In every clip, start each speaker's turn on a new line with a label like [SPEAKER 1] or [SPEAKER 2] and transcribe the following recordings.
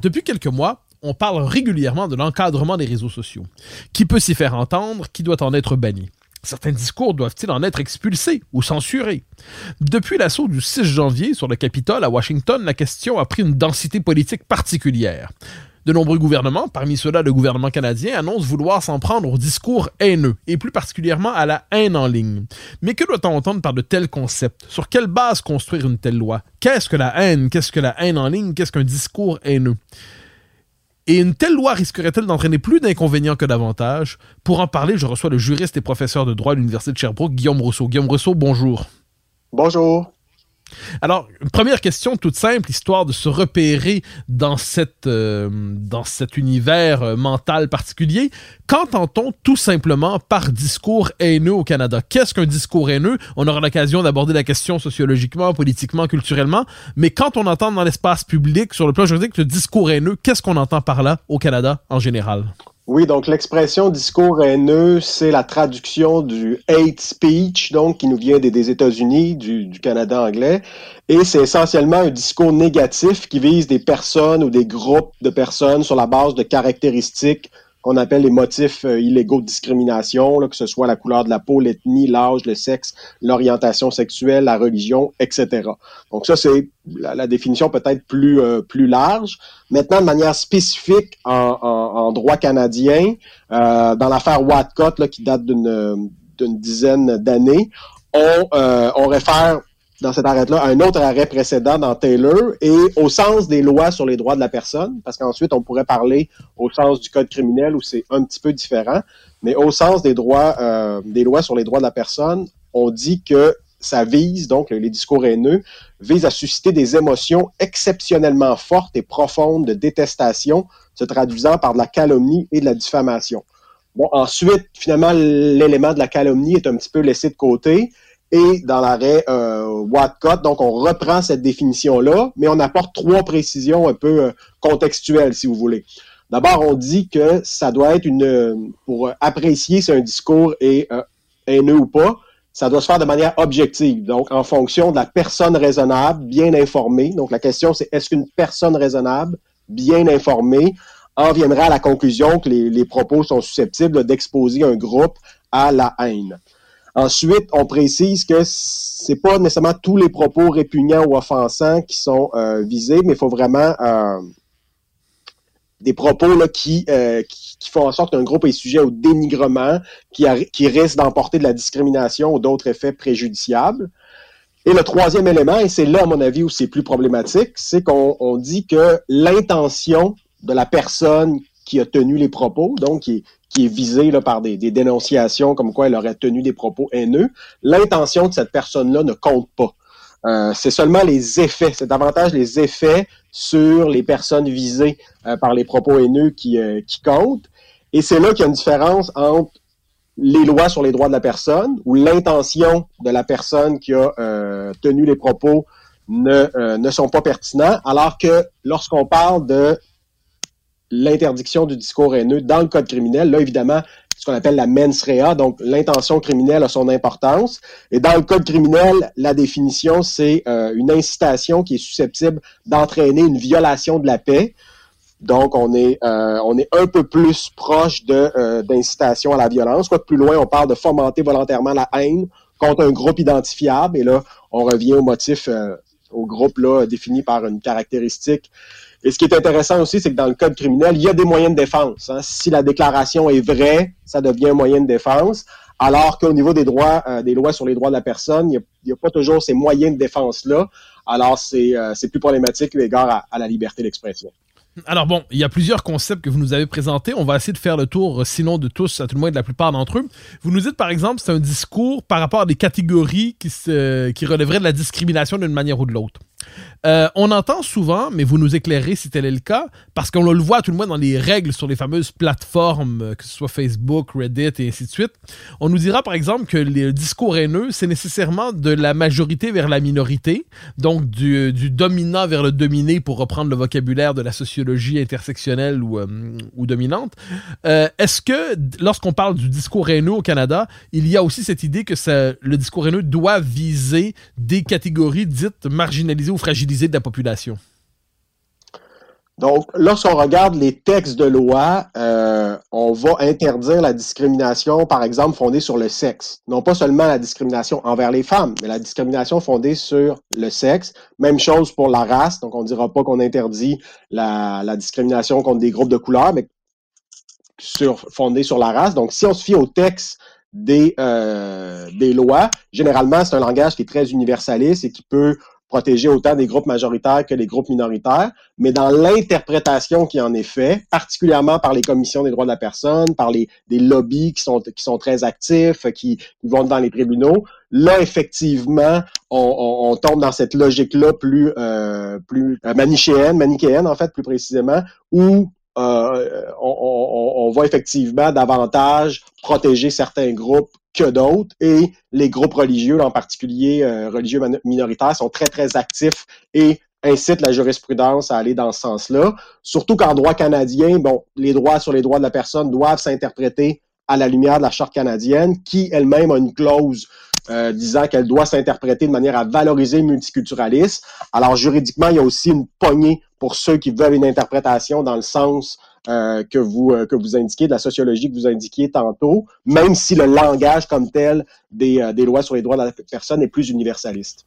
[SPEAKER 1] Depuis quelques mois, on parle régulièrement de l'encadrement des réseaux sociaux. Qui peut s'y faire entendre, qui doit en être banni? Certains discours doivent-ils en être expulsés ou censurés? Depuis l'assaut du 6 janvier sur le Capitole à Washington, la question a pris une densité politique particulière. De nombreux gouvernements, parmi ceux-là le gouvernement canadien, annoncent vouloir s'en prendre au discours haineux, et plus particulièrement à la haine en ligne. Mais que doit-on entendre par de tels concepts? Sur quelle base construire une telle loi? Qu'est-ce que la haine? Qu'est-ce que la haine en ligne? Qu'est-ce qu'un discours haineux? Et une telle loi risquerait-elle d'entraîner plus d'inconvénients que d'avantages? Pour en parler, je reçois le juriste et professeur de droit à l'Université de Sherbrooke, Guillaume Rousseau. Guillaume Rousseau, bonjour.
[SPEAKER 2] Bonjour.
[SPEAKER 1] Alors, première question toute simple, histoire de se repérer dans, euh, cet univers euh, mental particulier. Qu'entend-on tout simplement par discours haineux au Canada? Qu'est-ce qu'un discours haineux? On aura l'occasion d'aborder la question sociologiquement, politiquement, culturellement, mais quand on entend dans l'espace public, sur le plan juridique, le discours haineux, qu'est-ce qu'on entend par là au Canada en général?
[SPEAKER 2] Oui, donc l'expression discours haineux, c'est la traduction du hate speech, donc qui nous vient des, États-Unis, du, du, Canada anglais, et c'est essentiellement un discours négatif qui vise des personnes ou des groupes de personnes sur la base de caractéristiques qu'on appelle les motifs euh, illégaux de discrimination, que ce soit la couleur de la peau, l'ethnie, l'âge, le sexe, l'orientation sexuelle, la religion, etc. Donc ça, c'est la, définition peut-être plus, euh, plus large. Maintenant, de manière spécifique en, droit canadien, euh, dans l'affaire Watcott, qui date d'une dizaine d'années, on réfère dans cet arrêt-là un autre arrêt précédent dans Taylor et au sens des lois sur les droits de la personne, parce qu'ensuite on pourrait parler au sens du code criminel où c'est un petit peu différent, mais au sens des droits euh, des lois sur les droits de la personne, on dit que ça vise, donc les discours haineux, vise à susciter des émotions exceptionnellement fortes et profondes de détestation, se traduisant par de la calomnie et de la diffamation. Bon, ensuite, finalement, l'élément de la calomnie est un petit peu laissé de côté et dans l'arrêt euh, Watcott. Donc, on reprend cette définition-là, mais on apporte trois précisions un peu euh, contextuelles, si vous voulez. D'abord, on dit que ça doit être une... Pour apprécier si un discours est euh, haineux ou pas, ça doit se faire de manière objective, donc en fonction de la personne raisonnable, bien informée. Donc, la question, c'est est-ce qu'une personne raisonnable, bien informée, en viendra à la conclusion que les propos sont susceptibles d'exposer un groupe à la haine? Ensuite, on précise que c'est pas nécessairement tous les propos répugnants ou offensants qui sont euh, visés, mais il faut vraiment euh, des propos là, euh, qui, font en sorte qu'un groupe est sujet au dénigrement, qui, qui risque d'emporter de la discrimination ou d'autres effets préjudiciables. Et le troisième élément, et c'est là, à mon avis, où c'est plus problématique, c'est qu'on dit que l'intention de la personne qui a tenu les propos, donc qui, qui est visée là, par des, dénonciations comme quoi elle aurait tenu des propos haineux, l'intention de cette personne-là ne compte pas. Euh, c'est seulement les effets, c'est davantage les effets sur les personnes visées euh, par les propos haineux qui, euh, qui comptent. Et c'est là qu'il y a une différence entre les lois sur les droits de la personne, où l'intention de la personne qui a tenu les propos ne, ne sont pas pertinents, alors que lorsqu'on parle de l'interdiction du discours haineux dans le code criminel. Là, évidemment, ce qu'on appelle la mens rea, donc l'intention criminelle a son importance. Et dans le code criminel, la définition, c'est euh, une incitation qui est susceptible d'entraîner une violation de la paix. Donc, on est, euh, on est un peu plus proche de euh, d'incitation à la violence. Quoi plus loin, on parle de fomenter volontairement la haine contre un groupe identifiable. Et là, on revient au motif au groupe là, défini par une caractéristique. Et ce qui est intéressant aussi, c'est que dans le code criminel, il y a des moyens de défense. Hein. Si la déclaration est vraie, ça devient un moyen de défense. Alors qu'au niveau des droits, euh, des lois sur les droits de la personne, il n'y a, pas toujours ces moyens de défense-là. Alors, c'est euh, plus problématique égard à la liberté d'expression.
[SPEAKER 1] Alors bon, il y a plusieurs concepts que vous nous avez présentés. On va essayer de faire le tour, sinon de tous, à tout le moins de la plupart d'entre eux. Vous nous dites par exemple, c'est un discours par rapport à des catégories qui, se, qui relèveraient de la discrimination d'une manière ou de l'autre. Euh, on entend souvent, mais vous nous éclairez si tel est le cas, parce qu'on le voit tout le moins dans les règles sur les fameuses plateformes, euh, que ce soit Facebook, Reddit et ainsi de suite. On nous dira par exemple que les discours haineux, c'est nécessairement de la majorité vers la minorité, donc du, dominant vers le dominé pour reprendre le vocabulaire de la sociologie intersectionnelle ou, euh, dominante. Est-ce que lorsqu'on parle du discours haineux au Canada, il y a aussi cette idée que le discours haineux doit viser des catégories dites marginalisées? Ou fragilisée de la population?
[SPEAKER 2] Donc, lorsqu'on regarde les textes de loi, euh, on va interdire la discrimination, par exemple, fondée sur le sexe. Non pas seulement la discrimination envers les femmes, mais la discrimination fondée sur le sexe. Même chose pour la race. Donc, on ne dira pas qu'on interdit la, discrimination contre des groupes de couleurs, mais sur, fondée sur la race. Donc, si on se fie au texte des, euh, des lois, généralement, c'est un langage qui est très universaliste et qui peut protéger autant des groupes majoritaires que les groupes minoritaires, mais dans l'interprétation qui en est faite, particulièrement par les commissions des droits de la personne, par les des lobbies qui sont qui sont très actifs, qui, vont dans les tribunaux, là effectivement, on, tombe dans cette logique-là plus euh, plus euh, manichéenne, manichéenne en fait plus précisément, où euh, on, on, va effectivement davantage protéger certains groupes que d'autres. Et les groupes religieux, en particulier euh, religieux minoritaires, sont très, très actifs et incitent la jurisprudence à aller dans ce sens-là. Surtout qu'en droit canadien, bon, les droits sur les droits de la personne doivent s'interpréter à la lumière de la Charte canadienne, qui elle-même a une clause euh, disant qu'elle doit s'interpréter de manière à valoriser le multiculturalisme. Alors juridiquement, il y a aussi une poignée pour ceux qui veulent une interprétation dans le sens euh, que vous euh, que vous indiquez, de la sociologie que vous indiquiez tantôt, même si le langage comme tel des, euh, des lois sur les droits de la personne est plus universaliste.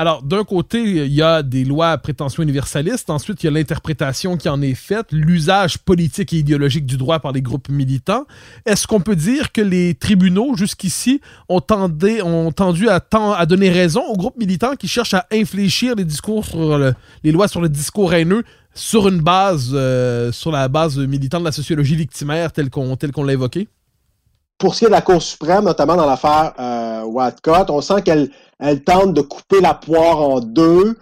[SPEAKER 1] Alors, d'un côté, il y a des lois à prétention universaliste. Ensuite, il y a l'interprétation qui en est faite, l'usage politique et idéologique du droit par les groupes militants. Est-ce qu'on peut dire que les tribunaux, jusqu'ici, ont, ont tendu à, à, donner raison aux groupes militants qui cherchent à infléchir les discours sur les lois sur le discours haineux sur une base, euh, sur la base militante de la sociologie victimaire telle qu'on l'a évoqué?
[SPEAKER 2] Pour ce qui est de la Cour suprême, notamment dans l'affaire euh, Watcott, on sent qu'elle elle tente de couper la poire en deux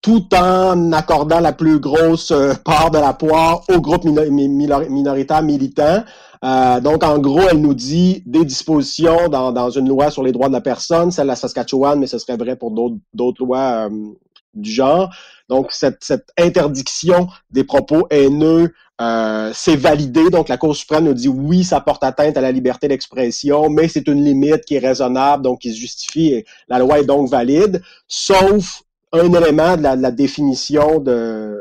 [SPEAKER 2] tout en accordant la plus grosse euh, part de la poire au groupe minoritaire militant. Euh, donc, en gros, elle nous dit des dispositions dans, une loi sur les droits de la personne, celle de la Saskatchewan, mais ce serait vrai pour d'autres lois du genre. Donc, cette, cette interdiction des propos haineux, euh, c'est validé. Donc, la Cour suprême nous dit oui, ça porte atteinte à la liberté d'expression, mais c'est une limite qui est raisonnable, donc qui se justifie. Et la loi est donc valide, sauf un élément de la, de la définition de,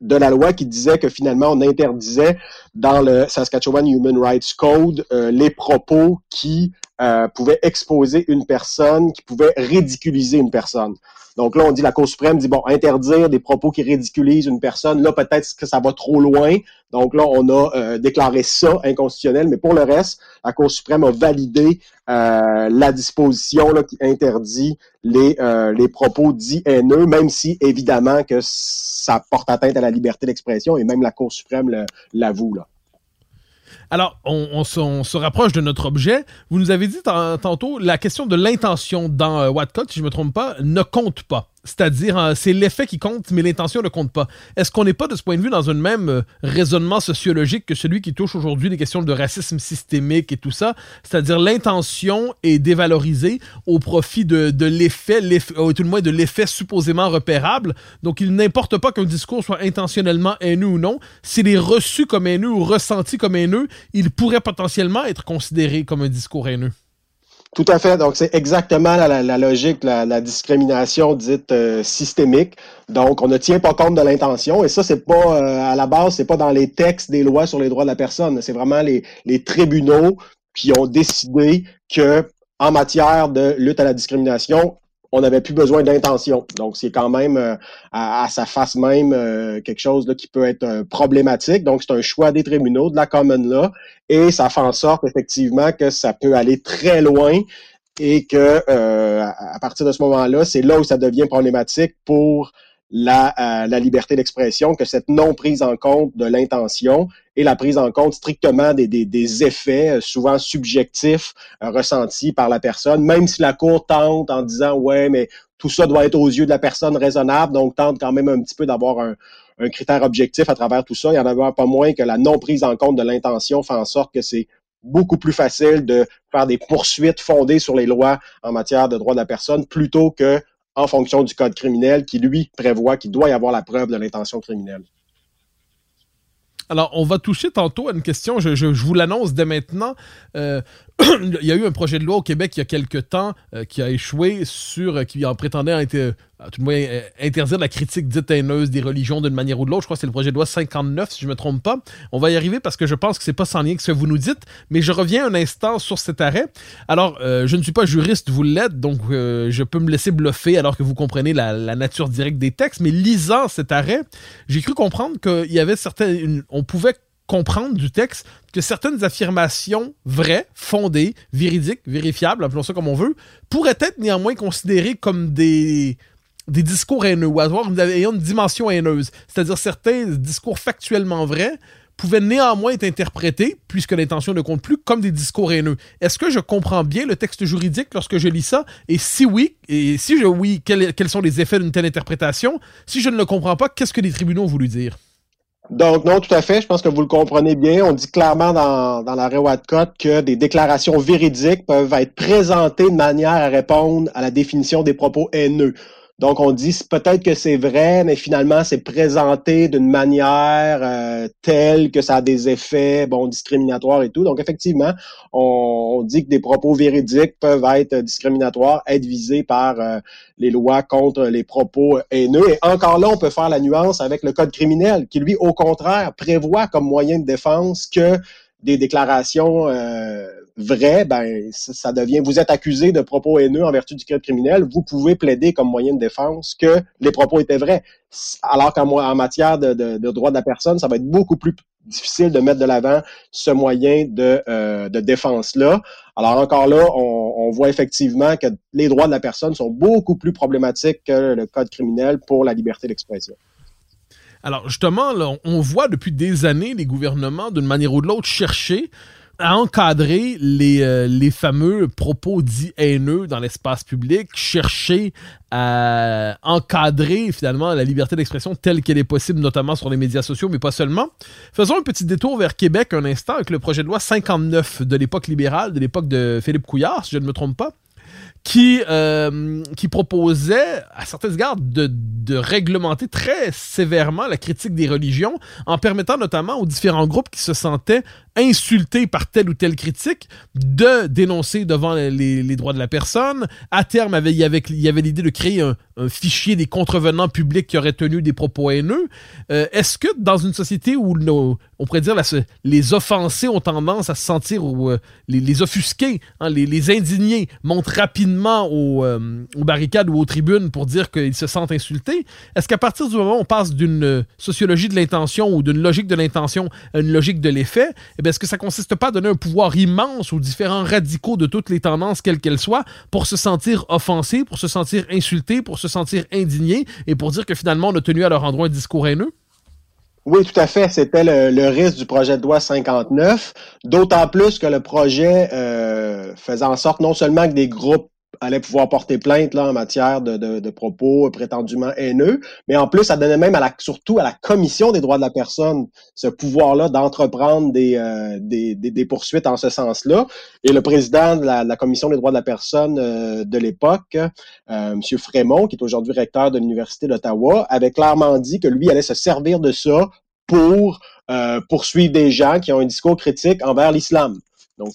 [SPEAKER 2] de la loi qui disait que finalement on interdisait dans le Saskatchewan Human Rights Code euh, les propos qui euh, pouvaient exposer une personne, qui pouvaient ridiculiser une personne. Donc là, on dit la Cour suprême dit bon, interdire des propos qui ridiculisent une personne, là peut-être que ça va trop loin. Donc là, on a euh, déclaré ça inconstitutionnel, mais pour le reste, la Cour suprême a validé euh, la disposition là, qui interdit les, euh, les propos dits haineux, même si évidemment que ça porte atteinte à la liberté d'expression et même la Cour suprême l'avoue là.
[SPEAKER 1] Alors, on, se, rapproche de notre objet. Vous nous avez dit tantôt la question de l'intention dans euh, si je ne me trompe pas, ne compte pas. C'est-à-dire, euh, c'est l'effet qui compte, mais l'intention ne compte pas. Est-ce qu'on n'est pas, de ce point de vue, dans un même euh, raisonnement sociologique que celui qui touche aujourd'hui les questions de racisme systémique et tout ça? C'est-à-dire, l'intention est dévalorisée au profit de, de l'effet, ou tout le moins de l'effet supposément repérable. Donc, il n'importe pas qu'un discours soit intentionnellement haineux ou non. S'il est reçu comme haineux ou ressenti comme haineux, il pourrait potentiellement être considéré comme un discours haineux.
[SPEAKER 2] Tout à fait. Donc, c'est exactement la, logique, la, la, discrimination dite euh, systémique. Donc, on ne tient pas compte de l'intention. Et ça, c'est pas euh, à la base, c'est pas dans les textes des lois sur les droits de la personne. C'est vraiment les, les tribunaux qui ont décidé que, en matière de lutte à la discrimination, on n'avait plus besoin d'intention. Donc, c'est quand même euh, à, sa face même euh, quelque chose qui peut être euh, problématique. Donc, c'est un choix des tribunaux, de la common law, et ça fait en sorte effectivement que ça peut aller très loin et que à partir de ce moment-là, c'est là où ça devient problématique pour la, la liberté d'expression, que cette non prise en compte de l'intention et la prise en compte strictement des, des, effets, souvent subjectifs, ressentis par la personne, même si la Cour tente en disant, ouais, mais tout ça doit être aux yeux de la personne raisonnable, donc tente quand même un petit peu d'avoir un, un critère objectif à travers tout ça. Il y en a pas moins que la non prise en compte de l'intention fait en sorte que c'est beaucoup plus facile de faire des poursuites fondées sur les lois en matière de droits de la personne plutôt que en fonction du code criminel qui, lui, prévoit qu'il doit y avoir la preuve de l'intention criminelle.
[SPEAKER 1] Alors, on va toucher tantôt à une question, je, vous l'annonce dès maintenant. Euh, il y a eu un projet de loi au Québec il y a quelque temps euh, qui a échoué sur, euh, qui en prétendait être, tout le moins, interdire la critique dite haineuse des religions d'une manière ou de l'autre. Je crois que c'est le projet de loi 59, si je ne me trompe pas. On va y arriver parce que je pense que c'est pas sans lien que ce que vous nous dites, mais je reviens un instant sur cet arrêt. Alors, je ne suis pas juriste, vous l'êtes, donc je peux me laisser bluffer alors que vous comprenez la, la nature directe des textes, mais lisant cet arrêt, j'ai cru comprendre qu'il y avait certaines, on pouvait comprendre du texte que certaines affirmations vraies, fondées, véridiques, vérifiables, appelons ça comme on veut, pourraient être néanmoins considérées comme des, des discours haineux ou avoir une, une dimension haineuse. C'est-à-dire certains discours factuellement vrais pouvaient néanmoins être interprétés, puisque l'intention ne compte plus, comme des discours haineux. Est-ce que je comprends bien le texte juridique lorsque je lis ça? Et si oui, et si je oui, quels, sont les effets d'une telle interprétation? Si je ne le comprends pas, qu'est-ce que les tribunaux ont voulu dire?
[SPEAKER 2] Donc, non, tout à fait. Je pense que vous le comprenez bien. On dit clairement dans, dans l'arrêt Watcott que des déclarations véridiques peuvent être présentées de manière à répondre à la définition des propos haineux. Donc, on dit peut-être que c'est vrai, mais finalement, c'est présenté d'une manière euh, telle que ça a des effets bon discriminatoires et tout. Donc, effectivement, on, dit que des propos véridiques peuvent être discriminatoires, être visés par euh, les lois contre les propos haineux. Et encore là, on peut faire la nuance avec le code criminel, qui lui, au contraire, prévoit comme moyen de défense que des déclarations euh, vraies, ben ça devient. Vous êtes accusé de propos haineux en vertu du code criminel. Vous pouvez plaider comme moyen de défense que les propos étaient vrais. Alors qu'en en matière de, de, de droit de la personne, ça va être beaucoup plus difficile de mettre de l'avant ce moyen de, euh, de défense-là. Alors encore là, on, on, voit effectivement que les droits de la personne sont beaucoup plus problématiques que le code criminel pour la liberté d'expression.
[SPEAKER 1] Alors justement, on voit depuis des années les gouvernements, d'une manière ou de l'autre, chercher à encadrer les, euh, les fameux propos dits haineux dans l'espace public, chercher à encadrer finalement la liberté d'expression telle qu'elle est possible, notamment sur les médias sociaux, mais pas seulement. Faisons un petit détour vers Québec un instant avec le projet de loi 59 de l'époque libérale, de l'époque de Philippe Couillard, si je ne me trompe pas qui, euh, qui proposait, à certains égards, de, réglementer très sévèrement la critique des religions, en permettant notamment aux différents groupes qui se sentaient insultés par telle ou telle critique de dénoncer devant les, droits de la personne. À terme, il y avait l'idée de créer un, fichier des contrevenants publics qui auraient tenu des propos haineux. Euh, Est-ce que dans une société où on pourrait dire la, les offensés ont tendance à se sentir, ou euh, les, offusqués, hein, les, indignés montent rapidement euh, aux, barricades ou aux tribunes pour dire qu'ils se sentent insultés, est-ce qu'à partir du moment où on passe d'une euh, sociologie de l'intention ou d'une logique de l'intention à une logique de l'effet, eh est-ce que ça consiste pas à donner un pouvoir immense aux différents radicaux de toutes les tendances, quelles qu'elles soient, pour se sentir offensés, pour se sentir insultés, pour se sentir indignés et pour dire que finalement on a tenu à leur endroit un discours haineux?
[SPEAKER 2] Oui, tout à fait. C'était le, risque du projet de loi 59, d'autant plus que le projet euh, faisait en sorte non seulement que des groupes allait pouvoir porter plainte là, en matière de, propos prétendument haineux, mais en plus, ça donnait même surtout à la Commission des droits de la personne ce pouvoir-là d'entreprendre des, euh, poursuites en ce sens-là. Et le président de la, Commission des droits de la personne euh, de l'époque, euh, M. Frémont, qui est aujourd'hui recteur de l'Université d'Ottawa, avait clairement dit que lui allait se servir de ça pour poursuivre des gens qui ont un discours critique envers l'islam. Donc,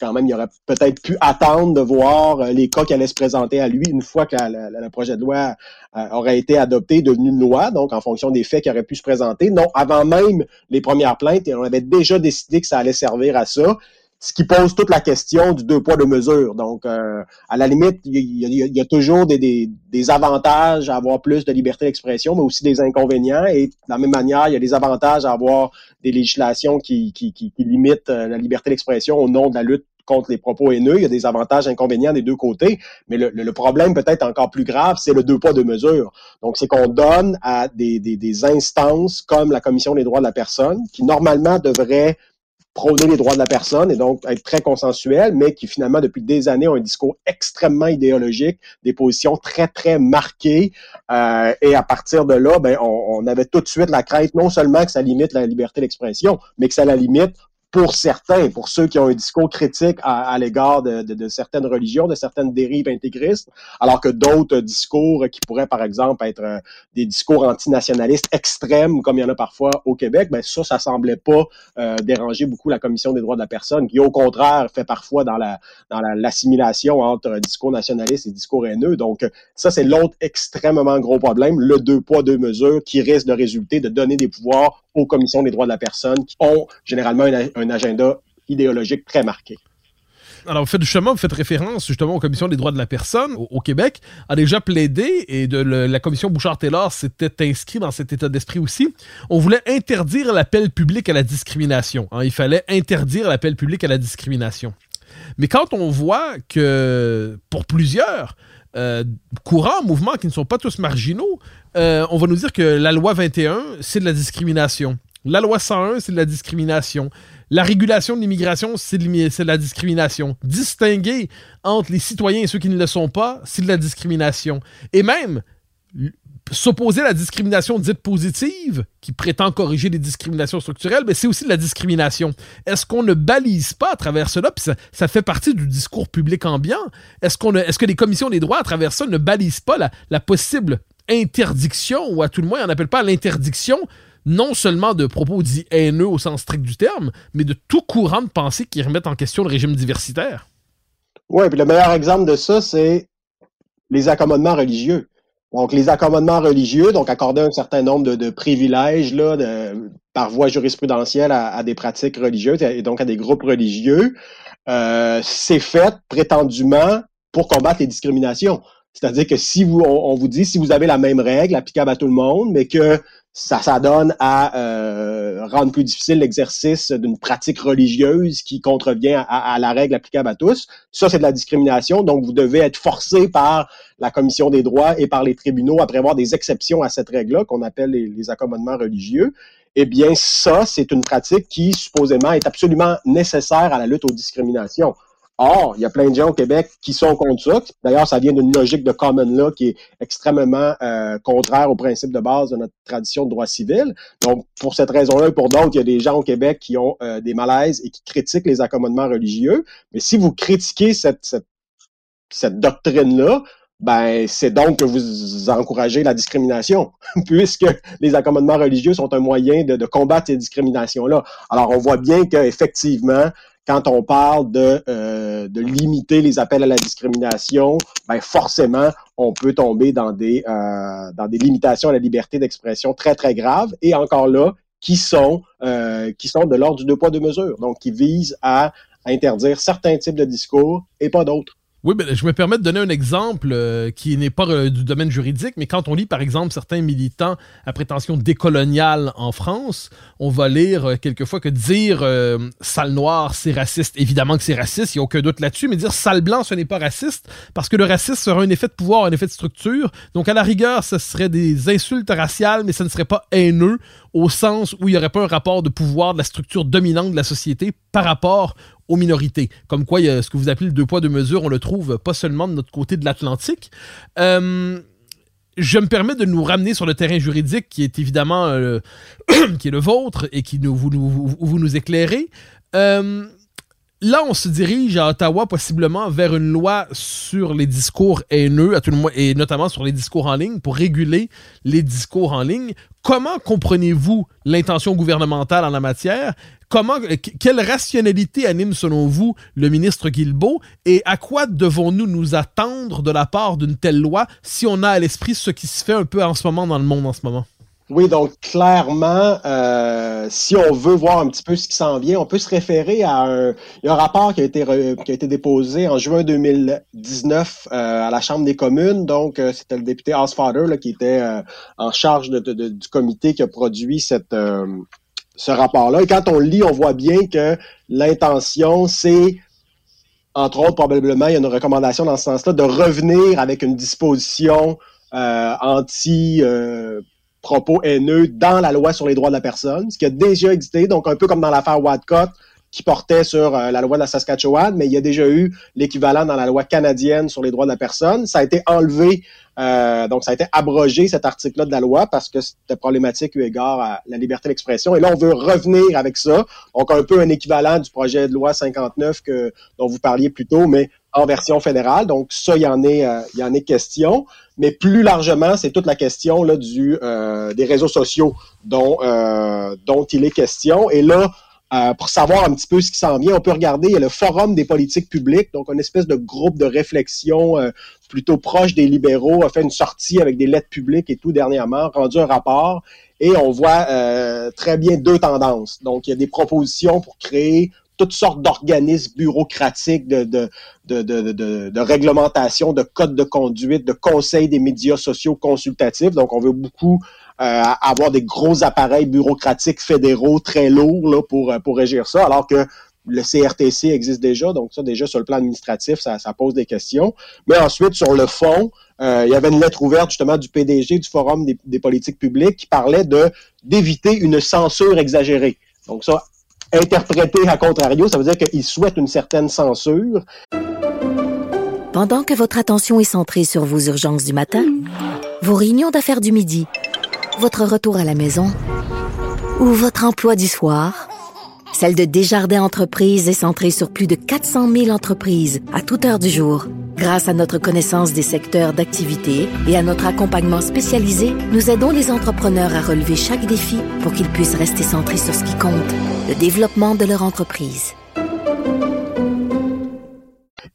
[SPEAKER 2] quand même, il aurait peut-être pu attendre de voir euh, les cas qui allaient se présenter à lui une fois que le projet de loi euh, aurait été adopté, devenu une loi, donc en fonction des faits qui auraient pu se présenter. Non, avant même les premières plaintes, on avait déjà décidé que ça allait servir à ça. Ce qui pose toute la question du deux poids, deux mesures. Donc, euh, à la limite, il y, a, toujours des, avantages à avoir plus de liberté d'expression, mais aussi des inconvénients. Et de la même manière, il y a des avantages à avoir des législations qui, qui, qui, limitent euh, la liberté d'expression au nom de la lutte contre les propos haineux. Il y a des avantages inconvénients des deux côtés. Mais le, le problème peut-être encore plus grave, c'est le deux poids, deux mesures. Donc, c'est qu'on donne à des, des, des instances comme la Commission des droits de la personne, qui normalement devraient prôner les droits de la personne et donc être très consensuel, mais qui finalement, depuis des années, ont un discours extrêmement idéologique, des positions très, très marquées. Euh, et à partir de là, ben, on, on, avait tout de suite la crainte, non seulement que ça limite la liberté d'expression, mais que ça la limite pour certains, pour ceux qui ont un discours critique à, l'égard de, de, certaines religions, de certaines dérives intégristes, alors que d'autres discours qui pourraient, par exemple, être euh, des discours antinationalistes extrêmes, comme il y en a parfois au Québec, ben ça, ça semblait pas euh, déranger beaucoup la Commission des droits de la personne, qui au contraire fait parfois dans la dans l'assimilation entre discours nationalistes et discours haineux. Donc ça, c'est l'autre extrêmement gros problème, le deux poids deux mesures, qui risque de résulter de donner des pouvoirs aux commissions des droits de la personne qui ont généralement un, agenda idéologique très marqué.
[SPEAKER 1] Alors, vous faites justement, vous faites référence justement aux commissions des droits de la personne au, Québec, a déjà plaidé et de la commission Bouchard-Taylor s'était inscrit dans cet état d'esprit aussi. On voulait interdire l'appel public à la discrimination. Hein. Il fallait interdire l'appel public à la discrimination. Mais quand on voit que pour plusieurs, euh, courants, mouvements qui ne sont pas tous marginaux, euh, on va nous dire que la loi 21, c'est de la discrimination. La loi 101, c'est de la discrimination. La régulation de l'immigration, c'est de la discrimination. Distinguer entre les citoyens et ceux qui ne le sont pas, c'est de la discrimination. Et même, s'opposer à la discrimination dite positive, qui prétend corriger les discriminations structurelles, mais c'est aussi de la discrimination. Est-ce qu'on ne balise pas à travers cela, puis ça, fait partie du discours public ambiant, est-ce, est-ce que les commissions des droits à travers ça ne balisent pas la, possible interdiction, ou à tout le moins on n'appelle pas l'interdiction, non seulement de propos dits haineux au sens strict du terme, mais de tout courant de pensée qui remettent en question le régime diversitaire?
[SPEAKER 2] Oui, puis le meilleur exemple de ça, c'est les accommodements religieux. Donc, les accommodements religieux, donc accorder un certain nombre de, privilèges là, par voie jurisprudentielle à, des pratiques religieuses et donc à des groupes religieux, euh, c'est fait prétendument pour combattre les discriminations. C'est-à-dire que si vous, on, vous dit, si vous avez la même règle applicable à tout le monde, mais que ça, ça donne à euh, rendre plus difficile l'exercice d'une pratique religieuse qui contrevient à, la règle applicable à tous. Ça, c'est de la discrimination. Donc, vous devez être forcé par la Commission des droits et par les tribunaux à prévoir des exceptions à cette règle-là, qu'on appelle les, les accommodements religieux. Eh bien, ça, c'est une pratique qui, supposément, est absolument nécessaire à la lutte aux discriminations. Or, il y a plein de gens au Québec qui sont contre ça. D'ailleurs, ça vient d'une logique de common law qui est extrêmement euh, contraire au principe de base de notre tradition de droit civil. Donc, pour cette raison-là et pour d'autres, il y a des gens au Québec qui ont euh, des malaises et qui critiquent les accommodements religieux. Mais si vous critiquez cette, cette, cette doctrine-là, ben c'est donc que vous encouragez la discrimination, puisque les accommodements religieux sont un moyen de, de combattre ces discriminations-là. Alors, on voit bien qu'effectivement, quand on parle de, euh, de limiter les appels à la discrimination, ben forcément, on peut tomber dans des, euh, dans des limitations à la liberté d'expression très, très graves. Et encore là, qui sont, euh, qui sont de l'ordre du deux poids, deux mesures. Donc, qui visent à interdire certains types de discours et pas d'autres.
[SPEAKER 1] Oui, mais je me permets de donner un exemple euh, qui n'est pas euh, du domaine juridique, mais quand on lit par exemple certains militants à prétention décoloniale en France, on va lire euh, quelquefois que dire sale noir c'est raciste. Évidemment que c'est raciste, il n'y a aucun doute là-dessus, mais dire sale blanc ce n'est pas raciste parce que le racisme sera un effet de pouvoir, un effet de structure. Donc à la rigueur, ce serait des insultes raciales, mais ce ne serait pas haineux au sens où il n'y aurait pas un rapport de pouvoir de la structure dominante de la société par rapport aux minorités. Comme quoi, ce que vous appelez le deux poids, deux mesures, on le trouve pas seulement de notre côté de l'Atlantique. Euh, je me permets de nous ramener sur le terrain juridique qui est évidemment euh, qui est le vôtre et qui nous, vous, vous, nous éclairez. Euh, là, on se dirige à Ottawa possiblement vers une loi sur les discours haineux, à tout le moins, et notamment sur les discours en ligne, pour réguler les discours en ligne. Comment comprenez-vous l'intention gouvernementale en la matière? Comment, quelle rationalité anime selon vous le ministre Guilbeault? Et à quoi devons-nous nous attendre de la part d'une telle loi si on a à l'esprit ce qui se fait un peu en ce moment dans le monde en ce moment?
[SPEAKER 2] Oui, donc clairement, euh, si on veut voir un petit peu ce qui s'en vient, on peut se référer à un, un rapport qui a été qui a été déposé en juin 2019 euh, à la Chambre des communes. Donc, euh, c'était le député Osfather là, qui était en charge de, du comité qui a produit cette ce rapport-là. Et quand on lit, on voit bien que l'intention, c'est entre autres, probablement, il y a une recommandation dans ce sens-là de revenir avec une disposition anti propos haineux dans la loi sur les droits de la personne, ce qui a déjà existé, donc un peu comme dans l'affaire Wadcott, qui portait sur euh, la loi de la Saskatchewan, mais il y a déjà eu l'équivalent dans la loi canadienne sur les droits de la personne. Ça a été enlevé, euh, donc ça a été abrogé cet article-là de la loi parce que c'était problématique eu égard à la liberté d'expression. Et là, on veut revenir avec ça, donc un peu un équivalent du projet de loi 59 que dont vous parliez plus tôt, mais en version fédérale. Donc ça, il y en est, euh, il y en est question. Mais plus largement, c'est toute la question là, du, euh, des réseaux sociaux dont, euh, dont il est question. Et là, pour savoir un petit peu ce qui s'en vient, on peut regarder il y a le Forum des politiques publiques, donc une espèce de groupe de réflexion plutôt proche des libéraux, a fait une sortie avec des lettres publiques et tout dernièrement, rendu un rapport. Et on voit très bien deux tendances. Donc, il y a des propositions pour créer toutes sortes d'organismes bureaucratiques, de, de, de, de, réglementation, de codes de conduite, de conseils des médias sociaux consultatifs. Donc, on veut beaucoup euh, avoir des gros appareils bureaucratiques fédéraux très lourds là, pour, pour régir ça, alors que le CRTC existe déjà, donc ça déjà sur le plan administratif, ça, pose des questions. Mais ensuite, sur le fond, euh, il y avait une lettre ouverte justement du PDG du Forum des, des politiques publiques qui parlait d'éviter une censure exagérée. Donc ça, interprété à contrario, ça veut dire qu'il souhaite une certaine censure.
[SPEAKER 3] Pendant que votre attention est centrée sur vos urgences du matin, vos réunions d'affaires du midi, votre retour à la maison ou votre emploi du soir, celle de Desjardins Entreprises est centrée sur plus de 400 000 entreprises à toute heure du jour. Grâce à notre connaissance des secteurs d'activité et à notre accompagnement spécialisé, nous aidons les entrepreneurs à relever chaque défi pour qu'ils puissent rester centrés sur ce qui compte, le développement de leur entreprise.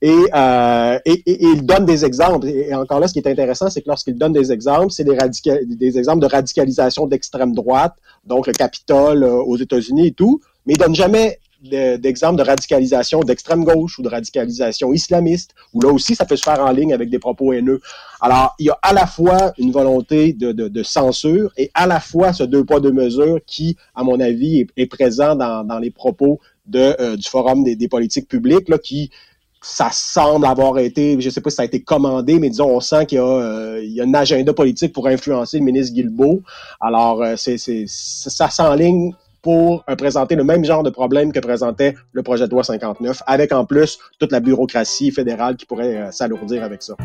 [SPEAKER 2] Et, euh, et, il donne des exemples. Et encore là, ce qui est intéressant, c'est que lorsqu'il donne des exemples, c'est des, exemples de radicalisation d'extrême droite, donc le Capitole euh, aux États-Unis et tout, mais il donne jamais d'exemples de, radicalisation d'extrême gauche ou de radicalisation islamiste, où là aussi, ça peut se faire en ligne avec des propos haineux. Alors, il y a à la fois une volonté de, de, censure et à la fois ce deux poids, deux mesures qui, à mon avis, est, présent dans, dans, les propos de, euh, du Forum des, politiques publiques, là, qui ça semble avoir été, je sais pas si ça a été commandé, mais disons, on sent qu'il y a, euh, y a un agenda politique pour influencer le ministre Guilbeault. Alors, euh, c'est, ça s'enligne pour euh, présenter le même genre de problème que présentait le projet de loi 59, avec en plus toute la bureaucratie fédérale qui pourrait euh, s'alourdir avec ça.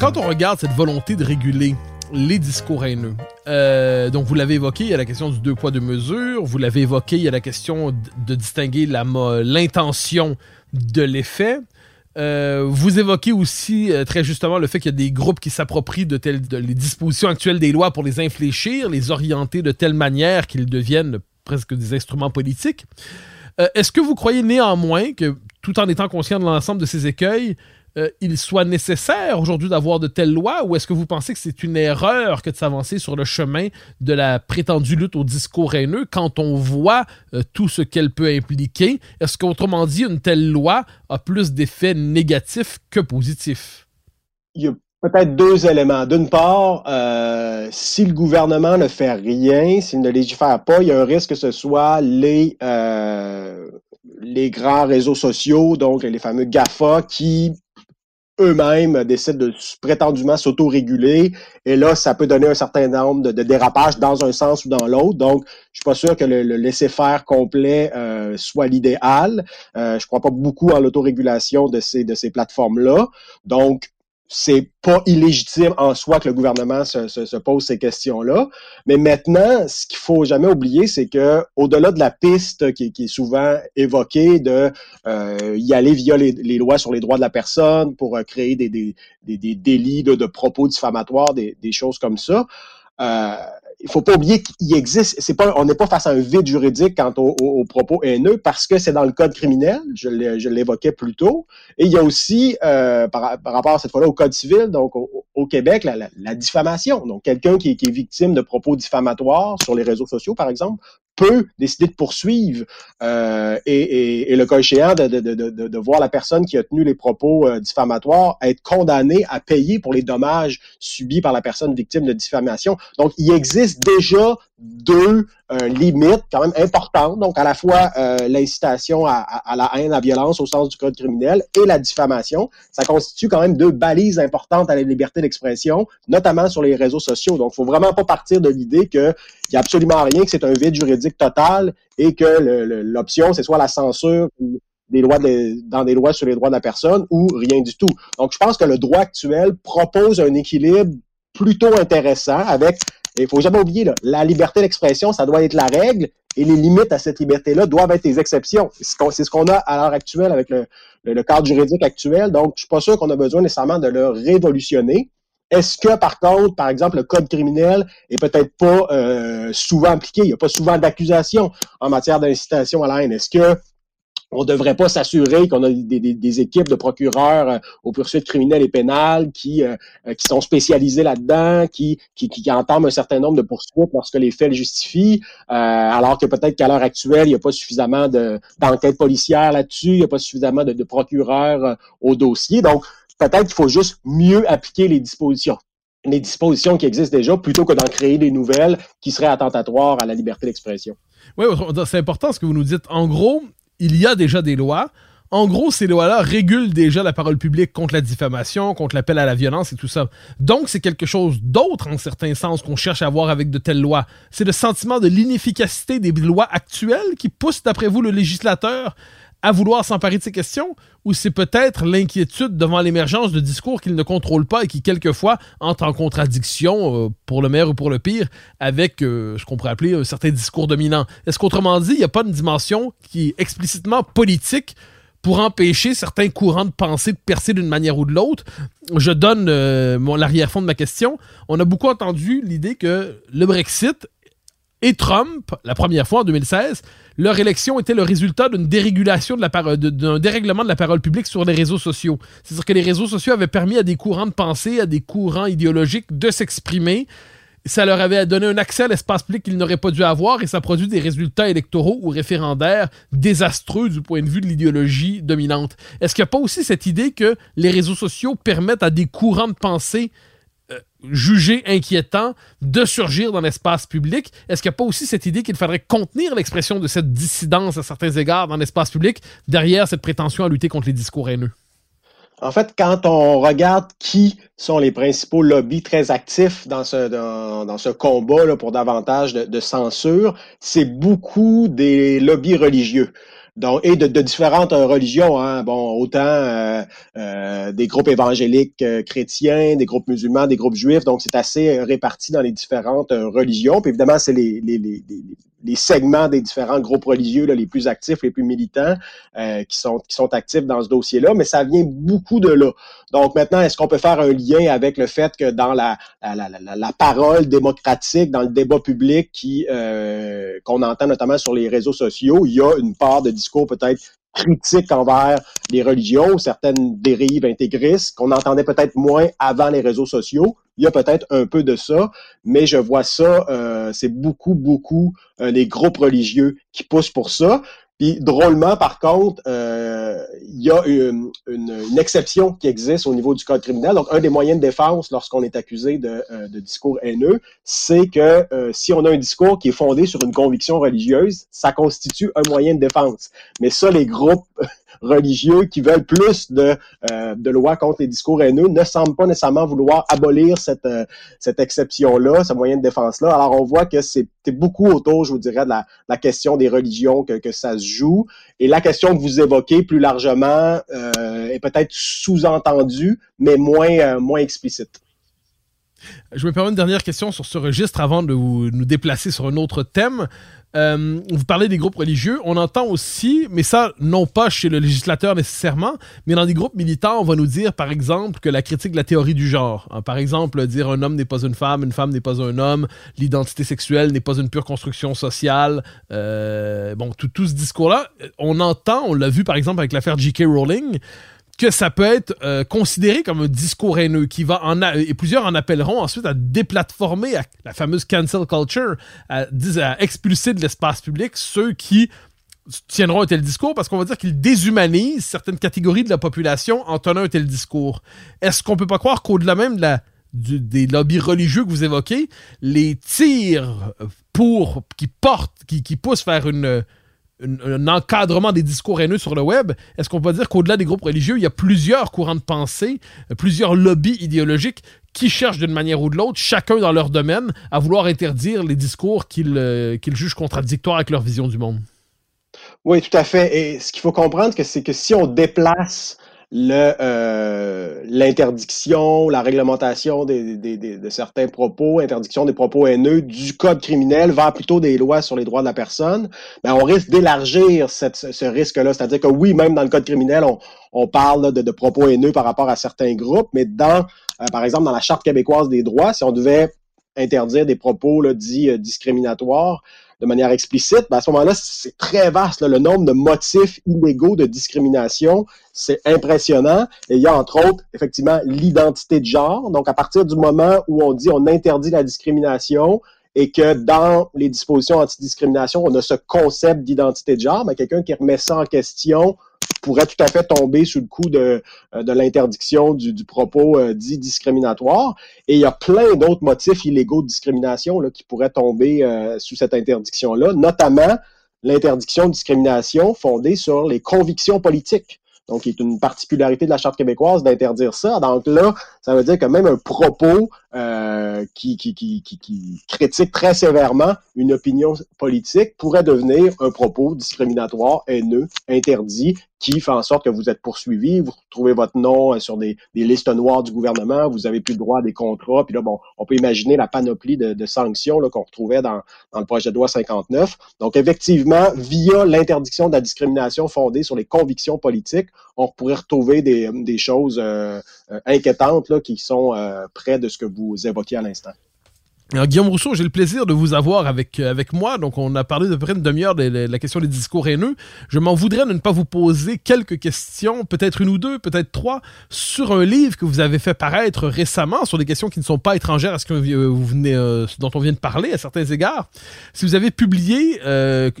[SPEAKER 1] Quand on regarde cette volonté de réguler les discours haineux. Euh, donc, vous l'avez évoqué, il y a la question du deux poids, deux mesures. Vous l'avez évoqué, il y a la question de distinguer l'intention de l'effet. Euh, vous évoquez aussi euh, très justement le fait qu'il y a des groupes qui s'approprient de, telles, les dispositions actuelles des lois pour les infléchir, les orienter de telle manière qu'ils deviennent presque des instruments politiques. Est-ce que vous croyez néanmoins que, tout en étant conscient de l'ensemble de ces écueils, euh, il soit nécessaire aujourd'hui d'avoir de telles lois ou est-ce que vous pensez que c'est une erreur que de s'avancer sur le chemin de la prétendue lutte au discours haineux quand on voit euh, tout ce qu'elle peut impliquer? Est-ce qu'autrement dit, une telle loi a plus d'effets négatifs que positifs?
[SPEAKER 2] Il y a peut-être deux éléments. D'une part, euh, si le gouvernement ne fait rien, s'il ne légifère pas, il y a un risque que ce soit les les grands réseaux sociaux, donc les fameux GAFA, qui eux-mêmes décident de prétendument s'auto-réguler. Et là, ça peut donner un certain nombre de, dérapages dans un sens ou dans l'autre. Donc, je suis pas sûr que le, laisser-faire complet euh, soit l'idéal. Euh, je crois pas beaucoup en l'autorégulation de ces, de ces plateformes-là. Donc, c'est pas illégitime en soi que le gouvernement se, se, pose ces questions-là. Mais maintenant, ce qu'il faut jamais oublier, c'est que au-delà de la piste qui, qui, est souvent évoquée de euh, y aller via les, les, lois sur les droits de la personne pour euh, créer des, des, des, délits de, de, propos diffamatoires, des, des choses comme ça, euh, il faut pas oublier qu'il existe, c'est pas, on n'est pas face à un vide juridique quant aux, propos haineux parce que c'est dans le code criminel, je l'évoquais plus tôt, et il y a aussi, euh, par, rapport à cette fois-là au code civil, donc au, Québec, la, diffamation. Donc quelqu'un qui, qui, est victime de propos diffamatoires sur les réseaux sociaux, par exemple, peut décider de poursuivre euh, et, le cas échéant de, de, de, de, voir la personne qui a tenu les propos euh, diffamatoires être condamnée à payer pour les dommages subis par la personne victime de diffamation. Donc, il existe déjà deux euh, limites quand même importantes, donc à la fois euh, l'incitation à, à, la haine, à la violence au sens du code criminel et la diffamation. Ça constitue quand même deux balises importantes à la liberté d'expression, notamment sur les réseaux sociaux. Donc, il faut vraiment pas partir de l'idée qu'il n'y a absolument rien, que c'est un vide juridique total et que l'option, c'est soit la censure ou des lois dans des lois sur les droits de la personne ou rien du tout. Donc, je pense que le droit actuel propose un équilibre plutôt intéressant avec il faut jamais oublier, là, la liberté d'expression, ça doit être la règle et les limites à cette liberté-là doivent être les exceptions. C'est ce qu'on a à l'heure actuelle avec le, le, cadre juridique actuel. Donc, je suis pas sûr qu'on a besoin nécessairement de le révolutionner. Est-ce que, par contre, par exemple, le code criminel est peut-être pas euh, souvent appliqué? Il n'y a pas souvent d'accusations en matière d'incitation à la haine. Est-ce que on ne devrait pas s'assurer qu'on a des, équipes de procureurs euh, aux poursuites criminelles et pénales qui, euh, euh, qui sont spécialisées là-dedans, qui, qui, qui, entament un certain nombre de poursuites lorsque les faits le justifient, alors que peut-être qu'à l'heure actuelle, il n'y a pas suffisamment d'enquêtes policières là-dessus, il n'y a pas suffisamment de, de procureurs au dossier. Donc, peut-être qu'il faut juste mieux appliquer les dispositions les dispositions qui existent déjà plutôt que d'en créer des nouvelles qui seraient attentatoires à la liberté d'expression.
[SPEAKER 1] Oui, c'est important ce que vous nous dites. En gros, il y a déjà des lois. En gros, ces lois-là régulent déjà la parole publique contre la diffamation, contre l'appel à la violence et tout ça. Donc, c'est quelque chose d'autre, en certains sens, qu'on cherche à avoir avec de telles lois. C'est le sentiment de l'inefficacité des lois actuelles qui pousse, d'après vous, le législateur à vouloir s'emparer de ces questions ou c'est peut-être l'inquiétude devant l'émergence de discours qu'il ne contrôle pas et qui quelquefois entrent en contradiction, euh, pour le meilleur ou pour le pire, avec euh, ce qu'on pourrait appeler un certain discours dominant. Est-ce qu'autrement dit, il n'y a pas une dimension qui est explicitement politique pour empêcher certains courants de pensée de percer d'une manière ou de l'autre? Je donne euh, l'arrière-fond de ma question. On a beaucoup entendu l'idée que le Brexit et Trump, la première fois en 2016, leur élection était le résultat d'une dérégulation de la parole, d'un dérèglement de la parole publique sur les réseaux sociaux. C'est-à-dire que les réseaux sociaux avaient permis à des courants de pensée, à des courants idéologiques de s'exprimer. Ça leur avait donné un accès à l'espace public qu'ils n'auraient pas dû avoir et ça produit des résultats électoraux ou référendaires désastreux du point de vue de l'idéologie dominante. Est-ce qu'il n'y a pas aussi cette idée que les réseaux sociaux permettent à des courants de pensée jugé inquiétant de surgir dans l'espace public. Est-ce qu'il n'y a pas aussi cette idée qu'il faudrait contenir l'expression de cette dissidence à certains égards dans l'espace public derrière cette prétention à lutter contre les discours haineux?
[SPEAKER 2] En fait, quand on regarde qui sont les principaux lobbies très actifs dans ce, dans, combat là, pour davantage de censure, c'est beaucoup des lobbies religieux donc, et de, de différentes euh, religions, hein. bon, autant euh, euh, des groupes évangéliques chrétiens, des groupes musulmans, des groupes juifs, donc c'est assez réparti dans les différentes religions. Puis évidemment, c'est les, les, les, les, segments des différents groupes religieux là, les plus actifs, les plus militants, qui sont qui sont actifs dans ce dossier-là, mais ça vient beaucoup de là. Donc maintenant, est-ce qu'on peut faire un lien avec le fait que dans la, la, la, la parole démocratique, dans le débat public qui qu'on entend notamment sur les réseaux sociaux, il y a une part de discours peut-être critique envers les religions, certaines dérives intégristes qu'on entendait peut-être moins avant les réseaux sociaux. Il y a peut-être un peu de ça, mais je vois ça, euh, c'est beaucoup, beaucoup euh, les groupes religieux qui poussent pour ça. Puis drôlement, par contre, euh, il y a une, une, exception qui existe au niveau du code criminel. Donc, un des moyens de défense lorsqu'on est accusé de, euh, de discours haineux, c'est que euh, si on a un discours qui est fondé sur une conviction religieuse, ça constitue un moyen de défense. Mais ça, les groupes religieux qui veulent plus de, euh, de lois contre les discours haineux ne semblent pas nécessairement vouloir abolir cette, euh, cette exception-là, ce moyen de défense-là. Alors, on voit que c'est beaucoup autour, je vous dirais, de la, question des religions que, que ça se joue. Et la question que vous évoquez plus largement euh, est peut-être sous-entendue, mais moins, moins explicite.
[SPEAKER 1] Je me permets une dernière question sur ce registre avant de vous, nous déplacer sur un autre thème. Euh, vous parlez des groupes religieux. On entend aussi, mais ça, non pas chez le législateur nécessairement, mais dans des groupes militants, on va nous dire, par exemple, que la critique de la théorie du genre, hein, par exemple, dire un homme n'est pas une femme, une femme n'est pas un homme, l'identité sexuelle n'est pas une pure construction sociale. Euh, bon, tout, tout ce discours-là, on entend, on l'a vu par exemple avec l'affaire J.K. Rowling que ça peut être euh, considéré comme un discours haineux qui va en et plusieurs en appelleront ensuite à déplatformer la fameuse cancel culture, à, à expulser de l'espace public ceux qui tiendront un tel discours parce qu'on va dire qu'ils déshumanisent certaines catégories de la population en tenant un tel discours. Est-ce qu'on peut pas croire qu'au-delà même de des lobbies religieux que vous évoquez, les tirs pour qui portent, qui poussent vers une un, encadrement des discours haineux sur le web, est-ce qu'on peut dire qu'au-delà des groupes religieux, il y a plusieurs courants de pensée, plusieurs lobbies idéologiques qui cherchent d'une manière ou de l'autre, chacun dans leur domaine, à vouloir interdire les discours qu'ils euh, jugent contradictoires avec leur vision du monde?
[SPEAKER 2] Oui, tout à fait. Et ce qu'il faut comprendre, c'est que si on déplace euh, l'interdiction, la réglementation des, des, des, de certains propos, interdiction des propos haineux du code criminel vers plutôt des lois sur les droits de la personne, ben on risque d'élargir ce risque-là. C'est-à-dire que oui, même dans le code criminel, on, on parle de, de, propos haineux par rapport à certains groupes, mais dans, euh, par exemple, dans la Charte québécoise des droits, si on devait interdire des propos là, dits euh, discriminatoires, de manière explicite, ben à ce moment-là, c'est très vaste. Le nombre de motifs illégaux de discrimination, c'est impressionnant. Et il y a entre autres, effectivement, l'identité de genre. Donc, à partir du moment où on dit on interdit la discrimination, et que dans les dispositions antidiscrimination, on a ce concept d'identité de genre, mais ben, quelqu'un qui remet ça en question pourrait tout à fait tomber sous le coup de, euh, de l'interdiction du, propos euh, dit discriminatoire. Et il y a plein d'autres motifs illégaux de discrimination là, qui pourraient tomber euh, sous cette interdiction-là, notamment l'interdiction de discrimination fondée sur les convictions politiques. Donc, il est une particularité de la Charte québécoise d'interdire ça. Donc là, ça veut dire que même un propos qui, qui, qui, qui, critique très sévèrement une opinion politique pourrait devenir un propos discriminatoire, haineux, interdit, qui fait en sorte que vous êtes poursuivi, vous retrouvez votre nom euh, sur des, listes noires du gouvernement, vous avez plus le droit à des contrats, puis là, bon, on peut imaginer la panoplie de, sanctions qu'on retrouvait dans, le projet de loi 59. Donc, effectivement, via l'interdiction de la discrimination fondée sur les convictions politiques, on pourrait retrouver des, choses euh, euh inquiétantes là, qui sont près de ce que vous évoquiez à l'instant.
[SPEAKER 1] Alors, Guillaume Rousseau, j'ai le plaisir de vous avoir avec, euh, avec moi. Donc, on a parlé de près une demi-heure de, la question des discours haineux. Je m'en voudrais de ne pas vous poser quelques questions, peut-être une ou deux, peut-être trois, sur un livre que vous avez fait paraître récemment, sur des questions qui ne sont pas étrangères à ce que euh, vous venez, euh, dont on vient de parler à certains égards. Si vous avez publié,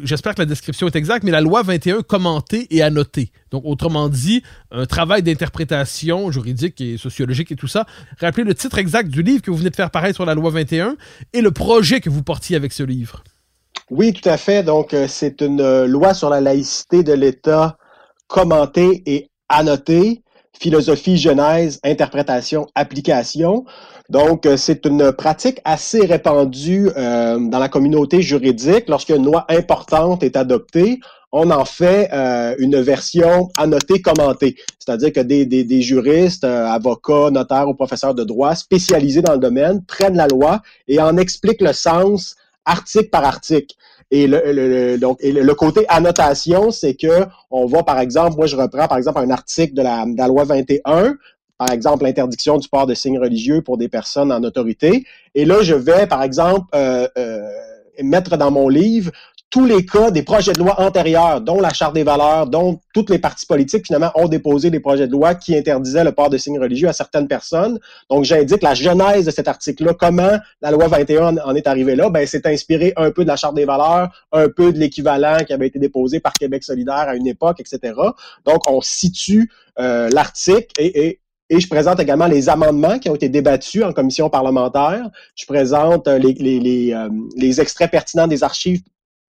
[SPEAKER 1] j'espère que la description est exacte, mais la loi 21 commentée et annotée. Donc, autrement dit, un travail d'interprétation juridique et sociologique et tout ça. Rappelez le titre exact du livre que vous venez de faire paraître sur la loi 21 et le projet que vous portiez avec ce livre.
[SPEAKER 2] Oui, tout à fait. Donc, euh, c'est une euh, loi sur la laïcité de l'État commentée et annotée. Philosophie, genèse, interprétation, application. Donc, euh, c'est une pratique assez répandue dans la communauté juridique. Lorsqu'une loi importante est adoptée, on en fait euh, une version annotée, commentée. C'est-à-dire que des, juristes, euh, avocats, notaires ou professeurs de droit spécialisés dans le domaine prennent la loi et en expliquent le sens article par article. Et le, donc, et le, côté annotation, c'est que on va, par exemple, moi je reprends par exemple un article de la, de la loi 21, par exemple l'interdiction du port de signes religieux pour des personnes en autorité. Et là, je vais, par exemple, euh, mettre dans mon livre tous les cas des projets de loi antérieurs, dont la Charte des valeurs, dont toutes les partis politiques, finalement, ont déposé des projets de loi qui interdisaient le port de signes religieux à certaines personnes. Donc, j'indique la genèse de cet article-là, comment la loi 21 en est arrivée là? Ben, c'est inspiré un peu de la Charte des valeurs, un peu de l'équivalent qui avait été déposé par Québec solidaire à une époque, etc. Donc, on situe euh, l'article et, et et je présente également les amendements qui ont été débattus en commission parlementaire. Je présente euh, les, les, les, euh, les extraits pertinents des archives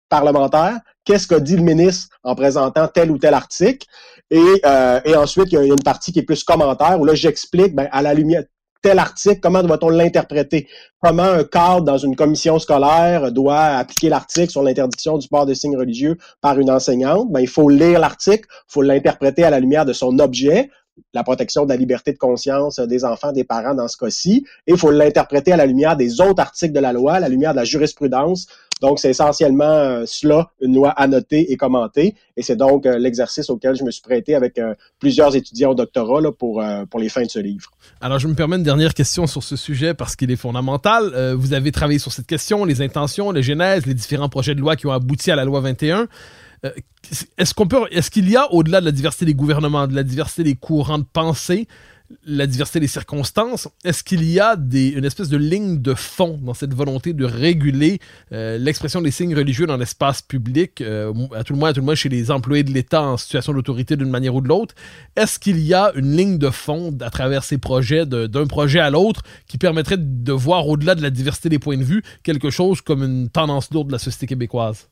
[SPEAKER 2] parlementaire, qu'est-ce qu'a dit le ministre en présentant tel ou tel article, et, euh, ensuite, il y a une partie qui est plus commentaire, où là, j'explique, ben, à la lumière, tel article, comment doit-on l'interpréter? Comment un cadre dans une commission scolaire doit appliquer l'article sur l'interdiction du port de signes religieux par une enseignante? Ben, il faut lire l'article, il faut l'interpréter à la lumière de son objet, la protection de la liberté de conscience des enfants, des parents dans ce cas-ci. Et il faut l'interpréter à la lumière des autres articles de la loi, à la lumière de la jurisprudence. Donc, c'est essentiellement euh, cela, une loi annotée et commentée. Et c'est donc euh, l'exercice auquel je me suis prêté avec euh, plusieurs étudiants au doctorat là, pour, pour les fins de ce livre.
[SPEAKER 1] Alors, je me permets une dernière question sur ce sujet parce qu'il est fondamental. vous avez travaillé sur cette question, les intentions, les genèses, les différents projets de loi qui ont abouti à la loi 21. est-ce qu'on peut, est-ce qu'il y a, au-delà de la diversité des gouvernements, de la diversité des courants de pensée, la diversité des circonstances, est-ce qu'il y a une espèce de ligne de fond dans cette volonté de réguler euh, l'expression des signes religieux dans l'espace public, euh, à tout le moins, à tout le moins chez les employés de l'État en situation d'autorité d'une manière ou de l'autre? Est-ce qu'il y a une ligne de fond à travers ces projets, d'un projet à l'autre, qui permettrait de voir au-delà de la diversité des points de vue quelque chose comme une tendance lourde de la société québécoise?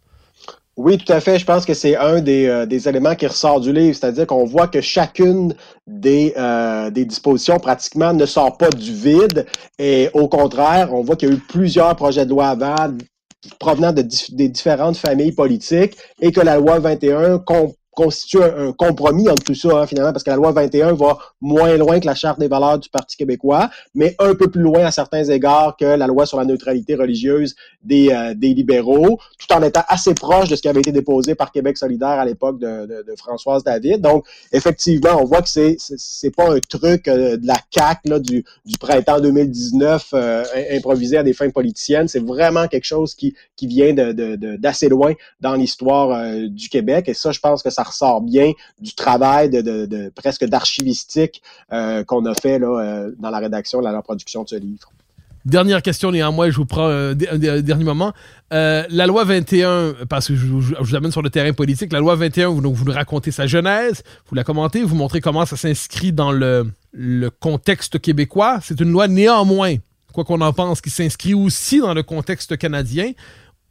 [SPEAKER 2] Oui, tout à fait. Je pense que c'est un des, euh, des, éléments qui ressort du livre, c'est-à-dire qu'on voit que chacune des, euh, des dispositions pratiquement ne sort pas du vide. Et au contraire, on voit qu'il y a eu plusieurs projets de loi avant provenant de des différentes familles politiques et que la loi 21 constitue un, compromis entre tout ça, hein, finalement, parce que la loi 21 va moins loin que la Charte des valeurs du Parti québécois, mais un peu plus loin à certains égards que la loi sur la neutralité religieuse des, euh, libéraux, tout en étant assez proche de ce qui avait été déposé par Québec solidaire à l'époque de, de, de, Françoise David. Donc, effectivement, on voit que c'est c'est pas un truc euh, de la CAQ là, du, du printemps 2019 euh, improvisé à des fins politiciennes. C'est vraiment quelque chose qui, qui vient d'assez loin dans l'histoire du Québec. Et ça, je pense que ça ressort bien du travail presque d'archivistique euh, qu'on a fait euh, dans la rédaction, dans la production de ce livre.
[SPEAKER 1] Dernière question néanmoins, je vous prends un, dernier moment. Euh, la loi 21, parce que je, vous amène sur le terrain politique, la loi 21, vous, donc, vous nous racontez sa genèse, vous la commentez, vous montrez comment ça s'inscrit dans le contexte québécois. C'est une loi néanmoins, quoi qu'on en pense, qui s'inscrit aussi dans le contexte canadien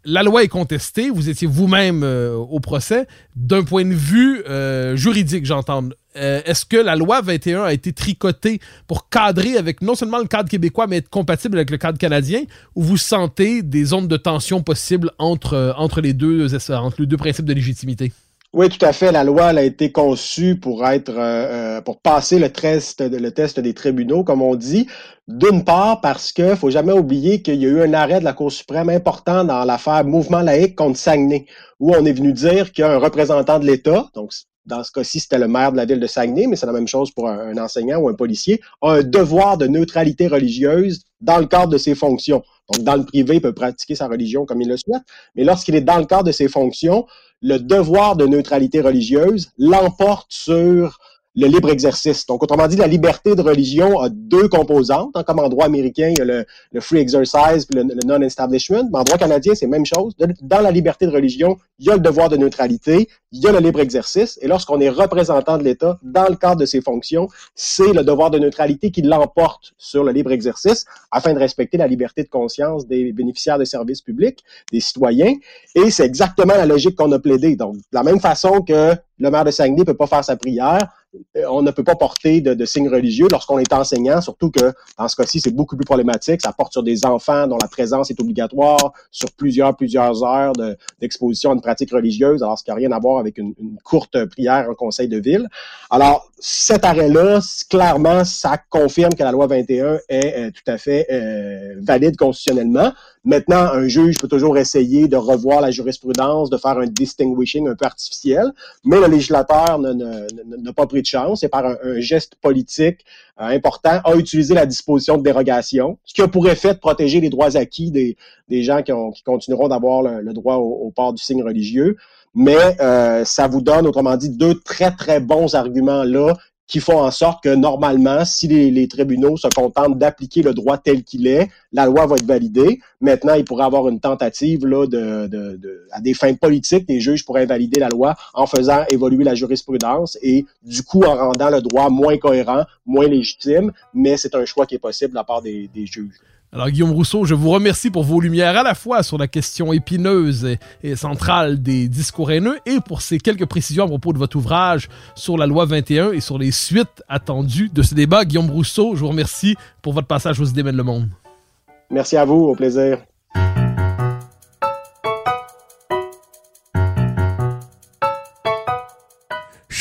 [SPEAKER 1] la loi est contestée, vous étiez vous-même euh, au procès. D'un point de vue euh, juridique, j'entends. Euh, est-ce que la loi 21 a été tricotée pour cadrer avec non seulement le cadre québécois, mais être compatible avec le cadre canadien, ou vous sentez des zones de tension possibles entre, entre, les, deux, entre les deux principes de légitimité?
[SPEAKER 2] Oui, tout à fait. La loi elle a été conçue pour être euh, euh, pour passer le test, des tribunaux, comme on dit. D'une part, parce que faut jamais oublier qu'il y a eu un arrêt de la Cour suprême important dans l'affaire Mouvement laïque contre Saguenay, où on est venu dire qu'il y a un représentant de l'État, donc dans ce cas-ci, c'était le maire de la ville de Saguenay, mais c'est la même chose pour un, enseignant ou un policier, a un devoir de neutralité religieuse dans le cadre de ses fonctions. Donc, dans le privé, il peut pratiquer sa religion comme il le souhaite, mais lorsqu'il est dans le cadre de ses fonctions, le devoir de neutralité religieuse l'emporte sur le libre exercice. Donc, autrement dit, la liberté de religion a deux composantes. Hein, comme en droit américain, il y a le, free exercise et le, non-establishment. Mais en droit canadien, c'est la même chose. dans la liberté de religion, il y a le devoir de neutralité, il y a le libre exercice. Et lorsqu'on est représentant de l'État, dans le cadre de ses fonctions, c'est le devoir de neutralité qui l'emporte sur le libre exercice afin de respecter la liberté de conscience des bénéficiaires de services publics, des citoyens. Et c'est exactement la logique qu'on a plaidée. Donc, de la même façon que le maire de Saguenay peut pas faire sa prière, on ne peut pas porter de, signes religieux lorsqu'on est enseignant, surtout que dans ce cas-ci, c'est beaucoup plus problématique. Ça porte sur des enfants dont la présence est obligatoire, sur plusieurs, plusieurs heures d'exposition à une pratique religieuse, alors ce qui n'a rien à voir avec une, courte prière en conseil de ville. Alors, cet arrêt-là, clairement, ça confirme que la loi 21 est euh, tout à fait euh, valide constitutionnellement. Maintenant, un juge peut toujours essayer de revoir la jurisprudence, de faire un distinguishing un peu artificiel, mais le législateur n'a pas pris de chance et par un, geste politique euh, important a utilisé la disposition de dérogation, ce qui a pour effet de protéger les droits acquis des, des gens qui, ont, qui continueront d'avoir le, droit au, port du signe religieux. Mais euh, ça vous donne, autrement dit, deux très, très bons arguments là qui font en sorte que normalement, si les, tribunaux se contentent d'appliquer le droit tel qu'il est, la loi va être validée. Maintenant, il pourrait avoir une tentative là, de, de, de, à des fins politiques, les juges pourraient invalider la loi en faisant évoluer la jurisprudence et du coup en rendant le droit moins cohérent, moins légitime, mais c'est un choix qui est possible de la part des, des juges.
[SPEAKER 1] Alors Guillaume Rousseau, je vous remercie pour vos lumières à la fois sur la question épineuse et, centrale des discours haineux et pour ces quelques précisions à propos de votre ouvrage sur la loi 21 et sur les suites attendues de ce débat. Guillaume Rousseau, je vous remercie pour votre passage aux idées le monde.
[SPEAKER 2] Merci à vous, au plaisir.